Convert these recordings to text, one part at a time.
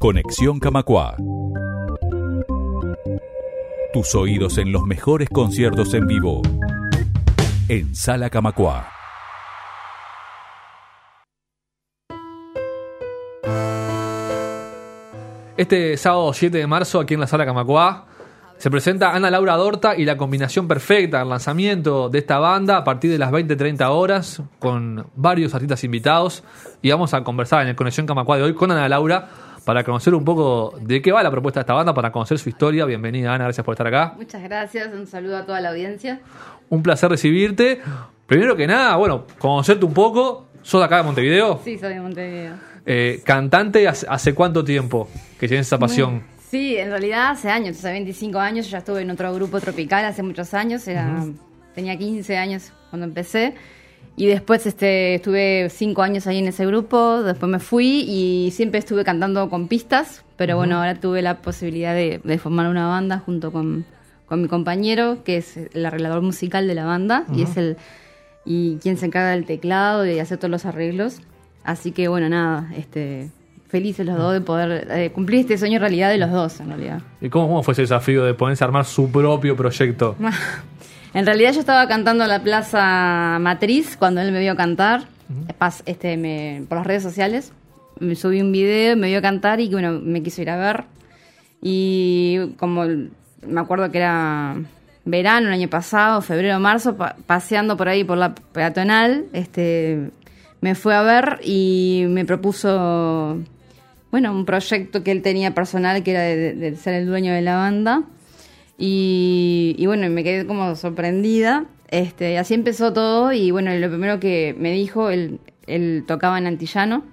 Conexión Camacua. Tus oídos en los mejores conciertos en vivo. En Sala Camacua. Este sábado 7 de marzo, aquí en la Sala Camacua, se presenta Ana Laura Dorta y la combinación perfecta, el lanzamiento de esta banda a partir de las 20-30 horas, con varios artistas invitados. Y vamos a conversar en el Conexión Camacua de hoy con Ana Laura para conocer un poco de qué va la propuesta de esta banda, para conocer su historia. Bienvenida, Ana, gracias por estar acá. Muchas gracias, un saludo a toda la audiencia. Un placer recibirte. Primero que nada, bueno, conocerte un poco. ¿Sos de acá de Montevideo? Sí, soy de Montevideo. Eh, ¿Cantante hace, hace cuánto tiempo que tienes esa pasión? Sí, en realidad hace años, hace 25 años, yo ya estuve en otro grupo tropical hace muchos años, era, tenía 15 años cuando empecé. Y después este, estuve cinco años ahí en ese grupo, después me fui y siempre estuve cantando con pistas, pero bueno, ahora tuve la posibilidad de, de formar una banda junto con, con, mi compañero, que es el arreglador musical de la banda y es el y quien se encarga del teclado y de hacer todos los arreglos. Así que bueno, nada, este, felices los dos de poder eh, cumplir este sueño realidad de los dos, en realidad. ¿Y cómo, cómo fue ese desafío de ponerse a armar su propio proyecto? En realidad yo estaba cantando en la Plaza Matriz cuando él me vio cantar, pas- este, me- por las redes sociales. Me subí un video, me vio cantar y bueno, me quiso ir a ver. Y como me acuerdo que era verano el año pasado, febrero, marzo, pa- paseando por ahí por la peatonal, este, me fue a ver y me propuso, bueno, un proyecto que él tenía personal que era de ser el dueño de la banda. Y, y bueno, me quedé como sorprendida. Este, así empezó todo y bueno, lo primero que me dijo, él, él tocaba en Antillano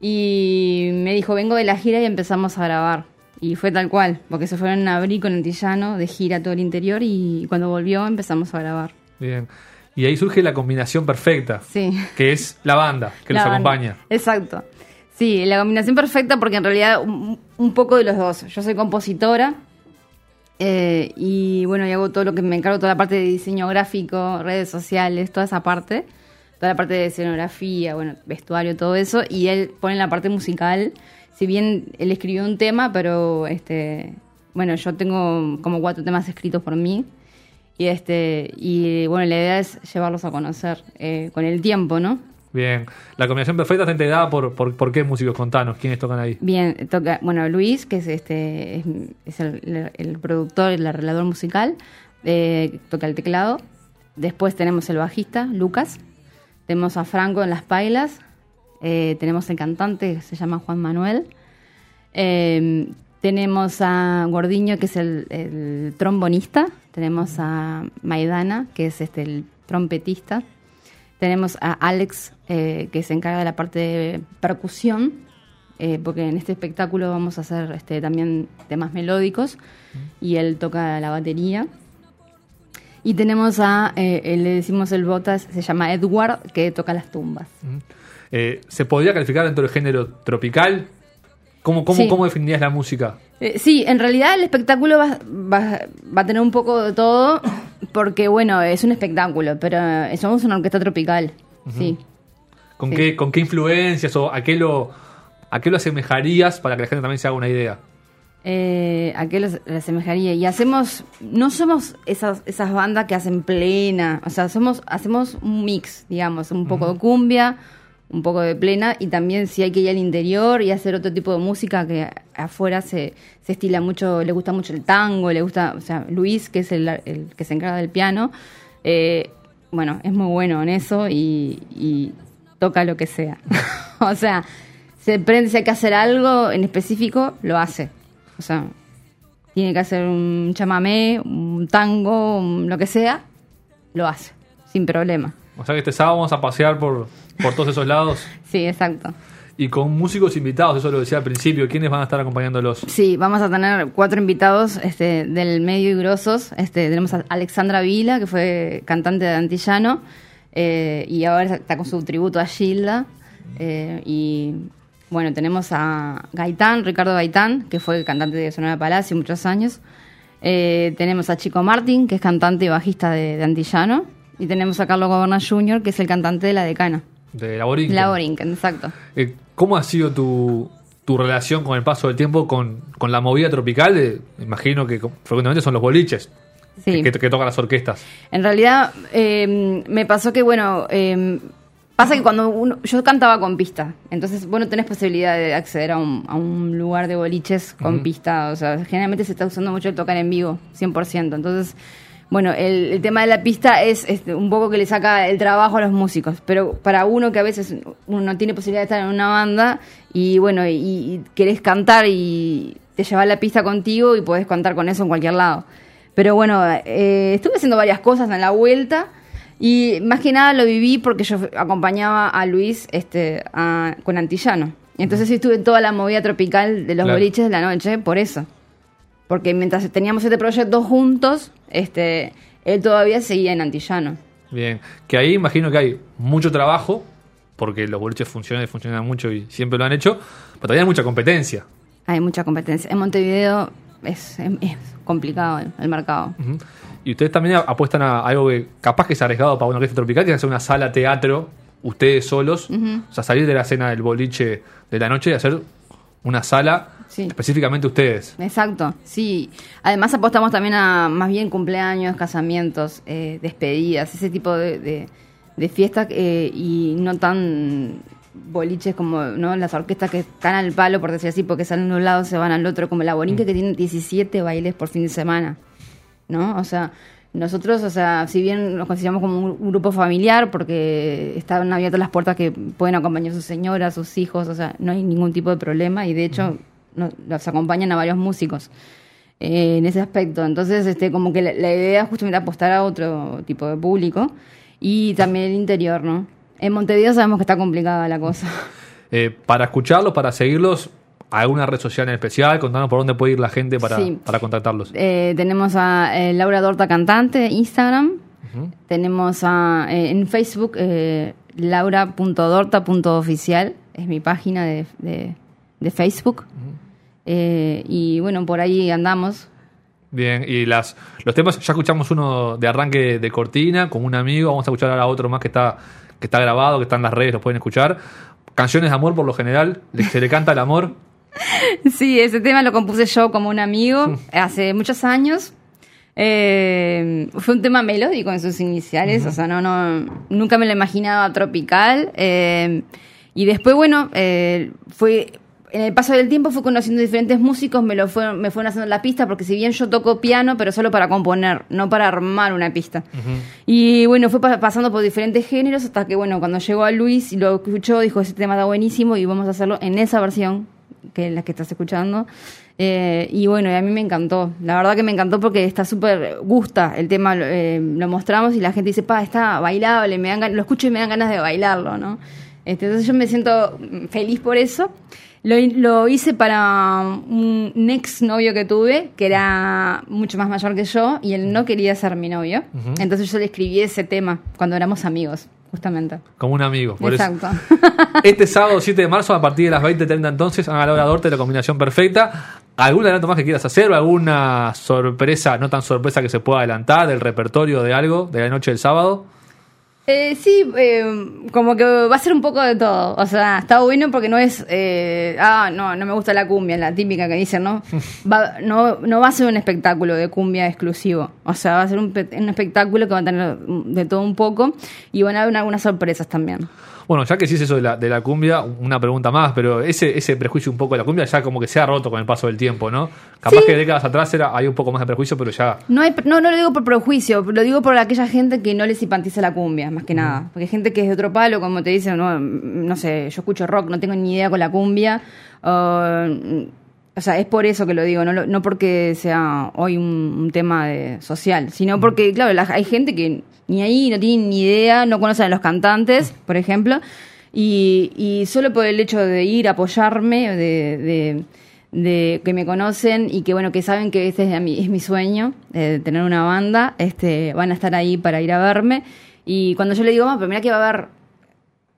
y me dijo, vengo de la gira y empezamos a grabar. Y fue tal cual, porque se fueron a abrir con Antillano de gira todo el interior y cuando volvió empezamos a grabar. Bien. Y ahí surge la combinación perfecta, Sí. que es la banda que La nos banda. acompaña. Exacto. Sí, la combinación perfecta porque en realidad un, un poco de los dos. Yo soy compositora eh, y bueno, y hago todo lo que me encargo, toda la parte de diseño gráfico, redes sociales, toda esa parte. Toda la parte de escenografía, bueno, vestuario, todo eso. Y él pone la parte musical. Si bien él escribió un tema, pero este, bueno, yo tengo como cuatro temas escritos por mí. Y este, y bueno, la idea es llevarlos a conocer eh, con el tiempo, ¿no? Bien. La combinación perfecta está integrada por, por, por qué músicos contanos, quiénes tocan ahí. Bien, toca, bueno, Luis, que es este es, el, el productor, el arreglador musical, eh, toca el teclado. Después tenemos el bajista, Lucas. Tenemos a Franco en las pailas. Eh, tenemos el cantante, que se llama Juan Manuel. Eh, tenemos a Gordiño, que es el, el trombonista. Tenemos a Maidana, que es este el trompetista. Tenemos a Alex, eh, que se encarga de la parte de percusión, eh, porque en este espectáculo vamos a hacer este, también temas melódicos y él toca la batería. Y tenemos a, eh, le decimos el botas, se llama Edward, que toca las tumbas. Eh, ¿Se podría calificar dentro del género tropical? ¿Cómo, cómo, Sí. cómo definirías la música? Sí, en realidad el espectáculo va, va- va a tener un poco de todo, porque bueno, es un espectáculo, pero eh, somos una orquesta tropical, sí. ¿Con, Sí. qué, ¿Con qué influencias o a qué, lo, a qué lo asemejarías para que la gente también se haga una idea? Eh, ¿A qué le asemejaría? Y hacemos, no somos esas, esas bandas que hacen plena, o sea, somos, hacemos un mix, digamos, un poco de cumbia, un poco de plena, y también si hay que ir al interior y hacer otro tipo de música que afuera se, estila mucho, le gusta mucho el tango, le gusta, o sea, Luis, que es el, el que se encarga del piano, eh, bueno, es muy bueno en eso y, y toca lo que sea. o sea, se prende, si hay que hacer algo en específico, lo hace. O sea, tiene que hacer un chamamé, un tango, lo que sea, lo hace, sin problema. O sea que este sábado vamos a pasear por, por todos esos lados Sí, exacto. y con músicos invitados, eso lo decía al principio. ¿Quiénes van a estar acompañándolos? Sí, vamos a tener cuatro invitados este, del medio y grosos. Este, tenemos a Alexandra Vila, que fue cantante de Antillano, eh, y ahora está con su tributo a Gilda. eh, y bueno, tenemos a Gaitán, Ricardo Gaitán, que fue cantante de Sonora Palacio muchos años. Eh, tenemos a Chico Martín, que es cantante y bajista de, de Antillano. Y tenemos a Carlos Goberna Jr., que es el cantante de La Decana. De la Borinquen. La Borinquen, exacto. Eh, ¿Cómo ha sido tu, tu relación con el paso del tiempo con, con la movida tropical, eh, imagino que frecuentemente son los boliches Sí. que, que tocan las orquestas. En realidad, eh, me pasó que, bueno, eh, pasa que cuando uno, yo cantaba con pista, entonces vos no tenés posibilidad de acceder a un, a un lugar de boliches con pista, o sea, generalmente se está usando mucho el tocar en vivo, 100%. Entonces, bueno, el, el tema de la pista es, es un poco que le saca el trabajo a los músicos, pero para uno que a veces uno no tiene posibilidad de estar en una banda y, bueno, y, y querés cantar y te llevas la pista contigo y podés cantar con eso en cualquier lado. Pero bueno, eh, estuve haciendo varias cosas en la vuelta y más que nada lo viví porque yo acompañaba a Luis este, a- con Antillano. Entonces sí estuve en toda la movida tropical de los Claro. boliches de la noche por eso. Porque mientras teníamos este proyecto juntos, este, él todavía seguía en Antillano. Bien, que ahí imagino que hay mucho trabajo, porque los boliches funcionan y funcionan mucho y siempre lo han hecho, pero también hay mucha competencia. Hay mucha competencia. En Montevideo es, es- es complicado el, el mercado. Y ustedes también apuestan a algo que capaz que es arriesgado para una orquesta tropical, que es hacer una sala teatro, ustedes solos, o sea, salir de la escena del boliche de la noche y hacer una sala Sí. específicamente ustedes. Exacto, sí. Además apostamos también a más bien cumpleaños, casamientos, eh, despedidas, ese tipo de, de, de fiestas eh, y no tan boliches como no las orquestas que están al palo, por decir así, porque salen de un lado se van al otro, como la Borinque que tiene 17 bailes por fin de semana, ¿no? O sea, nosotros, o sea, si bien nos consideramos como un, grupo familiar, porque están abiertas las puertas que pueden acompañar a sus señoras, sus hijos, o sea, no hay ningún tipo de problema y de hecho no- los acompañan a varios músicos eh, en ese aspecto. Entonces, este, como que la, la idea es justamente apostar a otro tipo de público y también el interior, ¿no? En Montevideo sabemos que está complicada la cosa. Eh, para escucharlos, para seguirlos, alguna red social en especial, contanos por dónde puede ir la gente para, Sí. para contactarlos. Eh, tenemos a Laura Dorta Cantante, Instagram. Tenemos a, en Facebook laura.dorta.oficial, es mi página de, de- de Facebook. Eh, y bueno, por ahí andamos. Bien, y las los temas, ya escuchamos uno de arranque de cortina con un amigo, vamos a escuchar ahora otro más que está, que está grabado, que está en las redes, lo pueden escuchar. Canciones de amor por lo general, se le canta el amor. Sí, ese tema lo compuse yo como un amigo hace muchos años. Eh, fue un tema melódico en sus iniciales, o sea, no, no, nunca me lo imaginaba tropical. eh, y después, bueno, eh, fue en el paso del tiempo fui conociendo diferentes músicos, me lo fueron, me fueron haciendo la pista, porque si bien yo toco piano, pero solo para componer, no para armar una pista. Y bueno, fue pa- pasando por diferentes géneros hasta que, bueno, cuando llegó a Luis y lo escuchó, dijo, ese tema está buenísimo y vamos a hacerlo en esa versión, que es la que estás escuchando. Eh, y bueno, y a mí me encantó. La verdad que me encantó porque está súper gusta el tema. eh, lo mostramos y la gente dice, pa, está bailable, me dan, lo escucho y me dan ganas de bailarlo, ¿no? Este, entonces yo me siento feliz por eso. Lo, lo hice para un ex novio que tuve, que era mucho más mayor que yo, y él no quería ser mi novio. Entonces yo le escribí ese tema cuando éramos amigos, justamente. Como un amigo. Por eso. Exacto. Este sábado 7 de marzo, a partir de las 20.30 entonces, a la hora Dorte, la combinación perfecta. ¿Algún adelanto más que quieras hacer o alguna sorpresa, no tan sorpresa que se pueda adelantar del repertorio de algo de la noche del sábado? Eh, sí, eh, como que va a ser un poco de todo. O sea, está bueno porque no es, eh, ah, no, no me gusta la cumbia, la típica que dicen, ¿no? Va, no, no va a ser un espectáculo de cumbia exclusivo. O sea, va a ser un, un espectáculo que va a tener de todo un poco y van a haber algunas sorpresas también. Bueno, ya que sí es eso de la, de la cumbia, una pregunta más, pero ese, ese prejuicio un poco de la cumbia ya como que se ha roto con el paso del tiempo, ¿no? Capaz Sí. que décadas atrás era, hay un poco más de prejuicio, pero ya No, hay, no, no lo digo por prejuicio, lo digo por aquella gente que no les simpatiza la cumbia, más que nada. Porque hay gente que es de otro palo, como te dicen, no, no sé, yo escucho rock, no tengo ni idea con la cumbia. O sea, es por eso que lo digo, no, lo- no porque sea hoy un, un tema de social, sino porque, claro, la- hay gente que ni ahí no tiene ni idea, no conocen a los cantantes, por ejemplo, y, y solo por el hecho de ir a apoyarme, de, de, de que me conocen y que bueno que saben que este es mi, es mi sueño eh, tener una banda este van a estar ahí para ir a verme. Y cuando yo le digo "Ah, pero mira que va a haber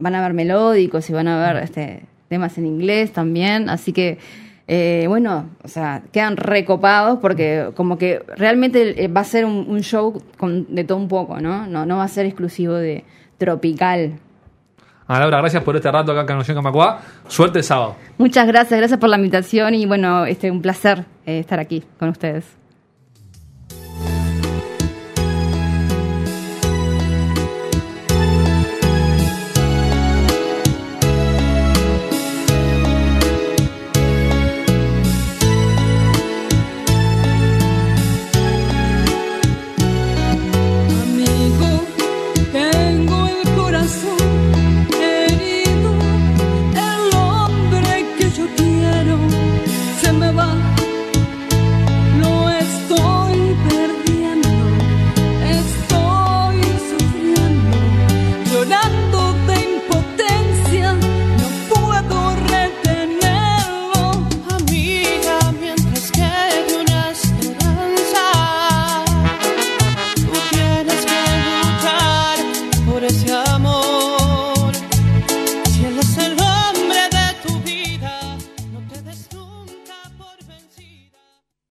van a haber melódicos y van a haber este temas en inglés también así que eh, bueno o sea quedan recopados porque como que realmente eh, va a ser un, un show con, de todo un poco no no no va a ser exclusivo de tropical Ana Laura, gracias por este rato acá en Canción Camacuá. Suerte el sábado. Muchas gracias, gracias por la invitación y bueno, este un placer eh, estar aquí con ustedes.